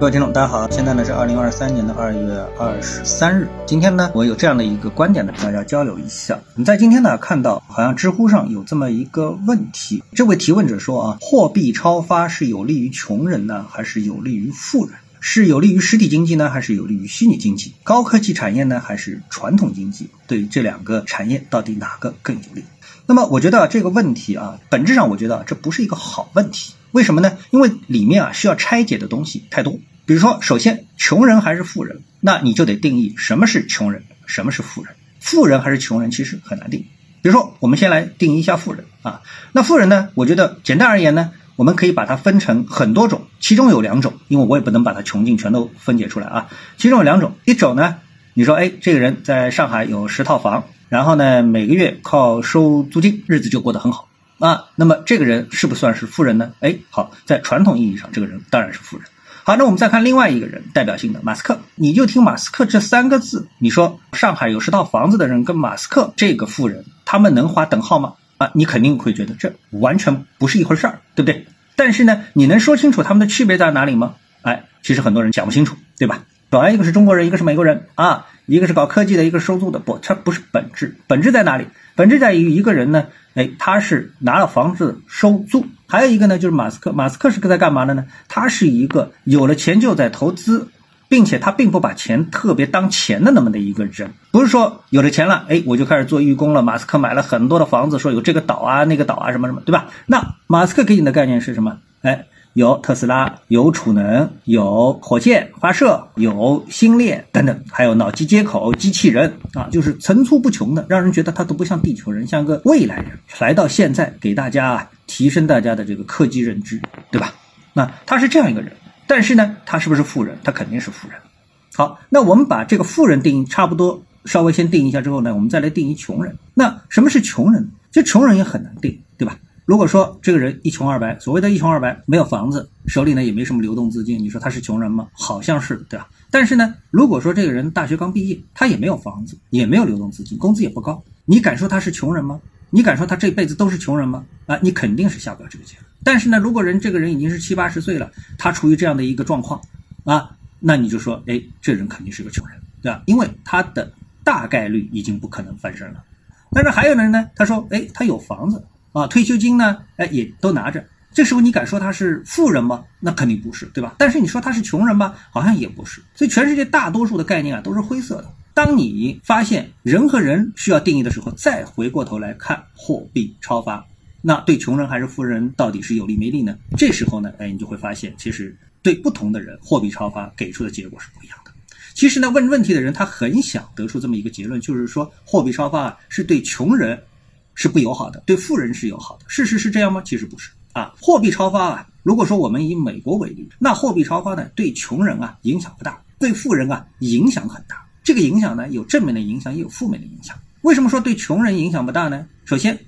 各位听众，大家好，现在呢是二零二三年的二月二十三日。今天呢，我有这样的一个观点呢，跟大家交流一下。我们在今天呢看到，好像知乎上有这么一个问题，这位提问者说啊，货币超发是有利于穷人呢，还是有利于富人？是有利于实体经济呢，还是有利于虚拟经济？高科技产业呢，还是传统经济？对这两个产业，到底哪个更有利？那么我觉得这个问题啊，本质上我觉得这不是一个好问题。为什么呢？因为里面啊需要拆解的东西太多。比如说，首先穷人还是富人，那你就得定义什么是穷人，什么是富人。富人还是穷人，其实很难定。比如说，我们先来定义一下富人啊。那富人呢？我觉得简单而言呢，我们可以把它分成很多种，其中有两种，因为我也不能把它穷尽全都分解出来啊。其中有两种，一种呢，你说，哎，这个人在上海有十套房，然后呢，每个月靠收租金，日子就过得很好。啊，那么这个人是不算是富人呢？哎，好，在传统意义上，这个人当然是富人。好，那我们再看另外一个人，代表性的马斯克，你就听马斯克这三个字，你说上海有十套房子的人跟马斯克这个富人，他们能划等号吗？啊，你肯定会觉得这完全不是一回事儿，对不对？但是呢，你能说清楚他们的区别在哪里吗？哎，其实很多人讲不清楚，对吧？本来一个是中国人，一个是美国人啊，一个是搞科技的，一个是收租的，不，它不是本质，本质在哪里？本质在于一个人呢。哎，他是拿了房子收租，还有一个呢，就是马斯克。马斯克是在干嘛的呢？他是一个有了钱就在投资，并且他并不把钱特别当钱的那么的一个人。不是说有了钱了，哎，我就开始做义工了。马斯克买了很多的房子，说有这个岛啊，那个岛啊，什么什么，对吧？那马斯克给你的概念是什么？哎。有特斯拉，有储能，有火箭发射，有星链等等，还有脑机接口、机器人啊，就是层出不穷的，让人觉得他都不像地球人，像个未来人来到现在，给大家提升大家的这个科技认知，对吧？那他是这样一个人，但是呢，他是不是富人？他肯定是富人。好，那我们把这个富人定义差不多，稍微先定一下之后呢，我们再来定义穷人。那什么是穷人？这穷人也很难定，对吧？如果说这个人一穷二白，所谓的一穷二白，没有房子，手里呢也没什么流动资金，你说他是穷人吗？好像是，对吧？但是呢，如果说这个人大学刚毕业，他也没有房子，也没有流动资金，工资也不高，你敢说他是穷人吗？你敢说他这辈子都是穷人吗？啊，你肯定是下不了这个结论。但是呢，如果人这个人已经是七八十岁了，他处于这样的一个状况，啊，那你就说，哎，这人肯定是个穷人，对吧？因为他的大概率已经不可能翻身了。但是还有的人呢，他说，哎，他有房子。啊，退休金呢？哎，也都拿着。这时候你敢说他是富人吗？那肯定不是，对吧？但是你说他是穷人吧？好像也不是。所以全世界大多数的概念啊都是灰色的。当你发现人和人需要定义的时候，再回过头来看货币超发，那对穷人还是富人到底是有利没利呢？这时候呢，哎，你就会发现，其实对不同的人，货币超发给出的结果是不一样的。其实呢，问问题的人他很想得出这么一个结论，就是说货币超发是对穷人。是不友好的，对富人是友好的。事实是这样吗？其实不是啊。货币超发啊，如果说我们以美国为例，那货币超发呢，对穷人啊影响不大，对富人啊影响很大。这个影响呢，有正面的影响，也有负面的影响。为什么说对穷人影响不大呢？首先，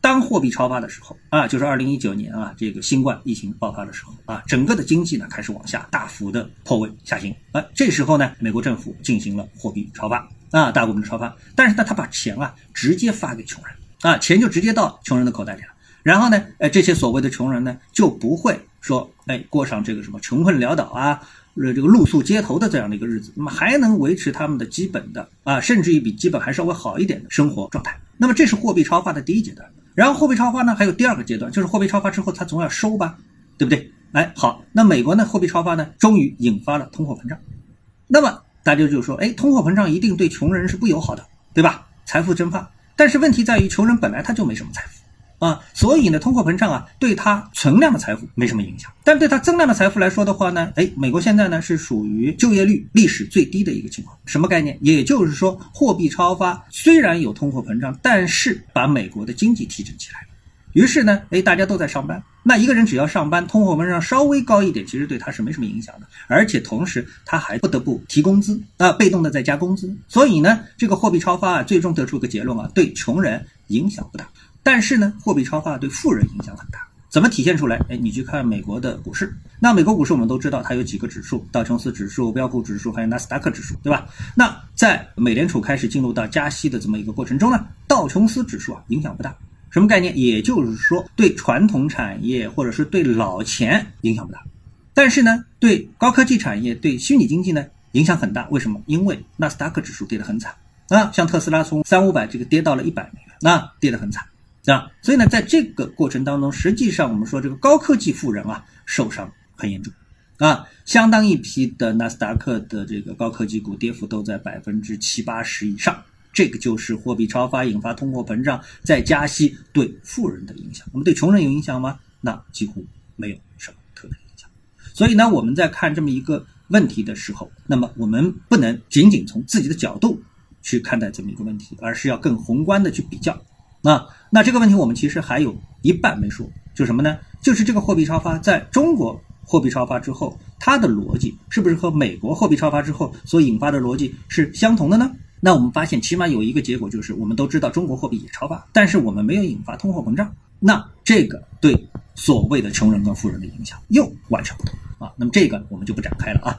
当货币超发的时候啊，就是二零一九年啊，这个新冠疫情爆发的时候啊，整个的经济呢开始往下大幅的破位下行啊。这时候呢，美国政府进行了货币超发啊，大规模的超发，但是呢，他把钱啊直接发给穷人。啊，钱就直接到穷人的口袋里了。然后呢，哎，这些所谓的穷人呢，就不会说，哎，过上这个什么穷困潦倒啊，呃，这个露宿街头的这样的一个日子，那么还能维持他们的基本的啊，甚至于比基本还稍微好一点的生活状态。那么这是货币超发的第一阶段。然后货币超发呢，还有第二个阶段，就是货币超发之后，它总要收吧，对不对？哎，好，那美国呢，货币超发呢，终于引发了通货膨胀。那么大家就说，哎，通货膨胀一定对穷人是不友好的，对吧？财富蒸发。但是问题在于，穷人本来他就没什么财富啊，所以呢，通货膨胀啊，对他存量的财富没什么影响。但对他增量的财富来说的话呢，哎，美国现在呢是属于就业率历史最低的一个情况。什么概念？也就是说，货币超发虽然有通货膨胀，但是把美国的经济提振起来。于是呢，哎，大家都在上班。那一个人只要上班，通货膨胀稍微高一点，其实对他是没什么影响的。而且同时，他还不得不提工资啊，被动的在加工资。所以呢，这个货币超发啊，最终得出一个结论啊，对穷人影响不大。但是呢，货币超发对富人影响很大。怎么体现出来？哎，你去看美国的股市。那美国股市我们都知道，它有几个指数：道琼斯指数、标普指数，还有纳斯达克指数，对吧？那在美联储开始进入到加息的这么一个过程中呢，道琼斯指数啊影响不大。什么概念？也就是说，对传统产业或者是对老钱影响不大。但是呢，对高科技产业、对虚拟经济呢影响很大。为什么？因为纳斯达克指数跌得很惨啊，像特斯拉从三五百这个跌到了一百美元，那跌得很惨啊。所以呢，在这个过程当中，实际上我们说这个高科技富人啊受伤很严重啊，相当一批的纳斯达克的这个高科技股跌幅都在百分之七八十以上。这个就是货币超发引发通货膨胀，再加息对富人的影响。我们对穷人有影响吗？那几乎没有什么特别影响。所以呢，我们在看这么一个问题的时候，那么我们不能仅仅从自己的角度去看待这么一个问题，而是要更宏观的去比较。啊，那这个问题我们其实还有一半没说，就什么呢？就是这个货币超发在中国货币超发之后，它的逻辑是不是和美国货币超发之后所引发的逻辑是相同的呢？那我们发现，起码有一个结果，就是我们都知道中国货币也超发，但是我们没有引发通货膨胀。那这个对所谓的穷人跟富人的影响又完全不同啊。那么这个我们就不展开了啊。